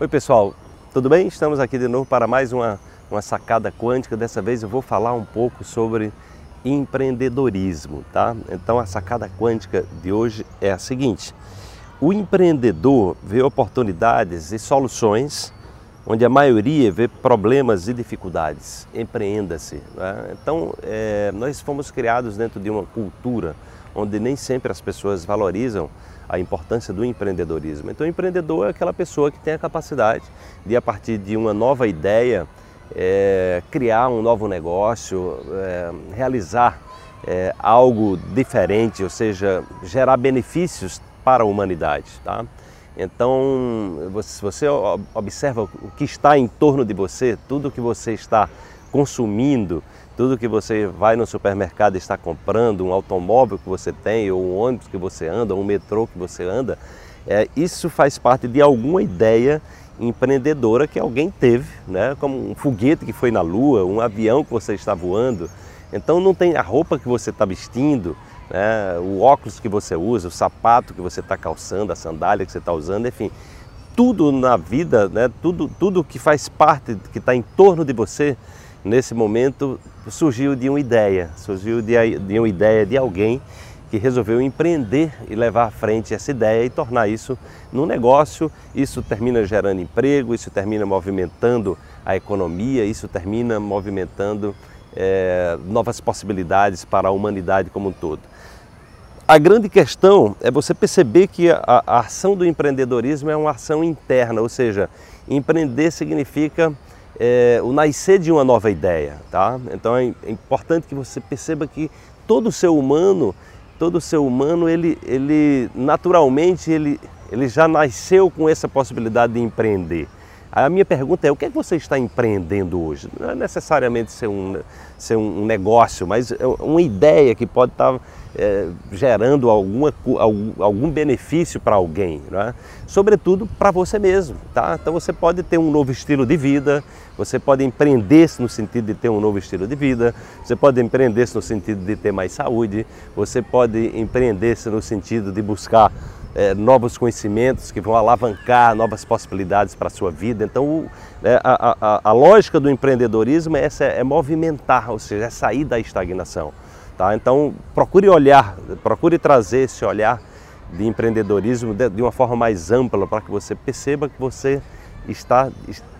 Oi pessoal, tudo bem? Estamos aqui de novo para mais uma, uma sacada quântica. Dessa vez eu vou falar um pouco sobre empreendedorismo, tá? Então a sacada quântica de hoje é a seguinte: o empreendedor vê oportunidades e soluções onde a maioria vê problemas e dificuldades. Empreenda-se. Né? Então é, nós fomos criados dentro de uma cultura onde nem sempre as pessoas valorizam a importância do empreendedorismo. Então, empreendedor é aquela pessoa que tem a capacidade de, a partir de uma nova ideia, é, criar um novo negócio, é, realizar é, algo diferente, ou seja, gerar benefícios para a humanidade. Tá? Então, se você observa o que está em torno de você, tudo que você está consumindo, tudo que você vai no supermercado e está comprando, um automóvel que você tem, ou um ônibus que você anda, ou um metrô que você anda, é, isso faz parte de alguma ideia empreendedora que alguém teve, né? como um foguete que foi na lua, um avião que você está voando. Então não tem a roupa que você está vestindo, né? o óculos que você usa, o sapato que você está calçando, a sandália que você está usando, enfim, tudo na vida, né? tudo, tudo que faz parte, que está em torno de você, nesse momento surgiu de uma ideia, surgiu de, de uma ideia de alguém que resolveu empreender e levar à frente essa ideia e tornar isso num negócio. Isso termina gerando emprego, isso termina movimentando a economia, isso termina movimentando é, novas possibilidades para a humanidade como um todo. A grande questão é você perceber que a, a ação do empreendedorismo é uma ação interna, ou seja, empreender significa é, o nascer de uma nova ideia, tá? Então é, é importante que você perceba que todo ser humano, todo ser humano, ele, ele naturalmente ele, ele já nasceu com essa possibilidade de empreender. A minha pergunta é: o que é que você está empreendendo hoje? Não é necessariamente ser um, ser um negócio, mas é uma ideia que pode estar é, gerando alguma, algum, algum benefício para alguém, né? sobretudo para você mesmo. Tá? Então você pode ter um novo estilo de vida, você pode empreender-se no sentido de ter um novo estilo de vida, você pode empreender-se no sentido de ter mais saúde, você pode empreender-se no sentido de buscar é, novos conhecimentos que vão alavancar novas possibilidades para a sua vida. Então, é, a, a, a, lógica do empreendedorismo é, essa, é movimentar, ou seja, é sair da estagnação. Tá? Então, procure olhar, procure trazer esse olhar de empreendedorismo de, de uma forma mais ampla para que você perceba que você está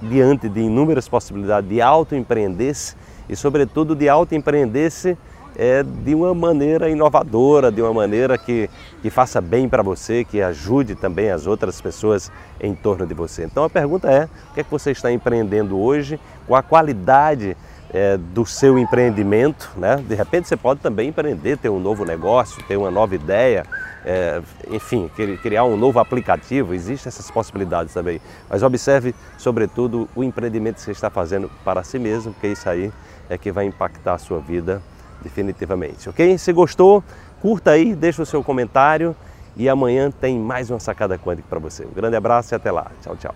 diante de inúmeras possibilidades de autoempreender-se e, sobretudo, de autoempreender-se é, de uma maneira inovadora, de uma maneira que, que faça bem para você, que ajude também as outras pessoas em torno de você. Então a pergunta é: o que é que você está empreendendo hoje? Qual a qualidade é, do seu empreendimento? Né? De repente você pode também empreender, ter um novo negócio, ter uma nova ideia é, enfim, criar um novo aplicativo, existem essas possibilidades também. Mas observe, sobretudo, o empreendimento que você está fazendo para si mesmo, porque isso aí é que vai impactar a sua vida definitivamente, ok? Se gostou, curta aí, deixa o seu comentário e amanhã tem mais uma sacada quântica para você. Um grande abraço e até lá. Tchau, tchau.